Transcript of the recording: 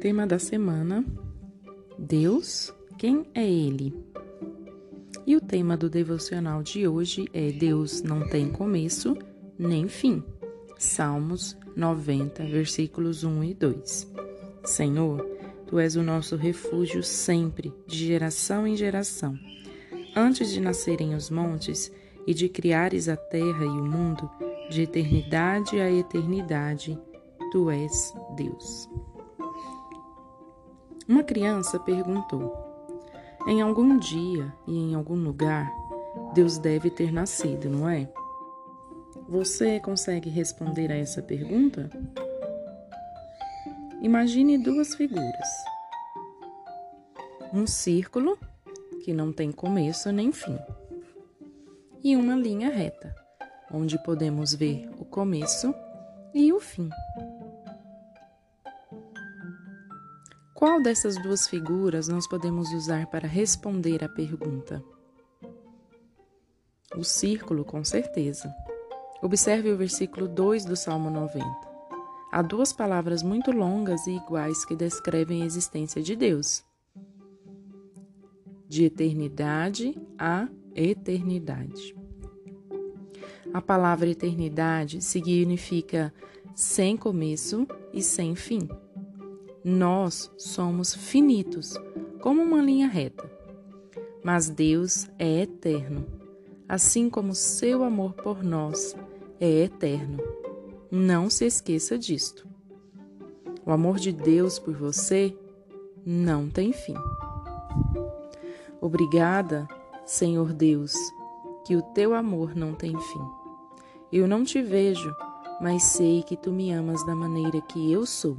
Tema da semana: Deus, quem é Ele? E o tema do devocional de hoje é Deus não tem começo nem fim. Salmos 90, versículos 1 e 2. Senhor, tu és o nosso refúgio sempre, de geração em geração. Antes de nascerem os montes e de criares a terra e o mundo, de eternidade a eternidade, tu és Deus. Uma criança perguntou: Em algum dia e em algum lugar, Deus deve ter nascido, não é? Você consegue responder a essa pergunta? Imagine duas figuras: um círculo, que não tem começo nem fim, e uma linha reta, onde podemos ver o começo e o fim. Qual dessas duas figuras nós podemos usar para responder à pergunta? O círculo, com certeza. Observe o versículo 2 do Salmo 90. Há duas palavras muito longas e iguais que descrevem a existência de Deus. De eternidade a eternidade. A palavra eternidade significa sem começo e sem fim. Nós somos finitos, como uma linha reta. Mas Deus é eterno, assim como seu amor por nós é eterno. Não se esqueça disto. O amor de Deus por você não tem fim. Obrigada, Senhor Deus, que o teu amor não tem fim. Eu não te vejo, mas sei que tu me amas da maneira que eu sou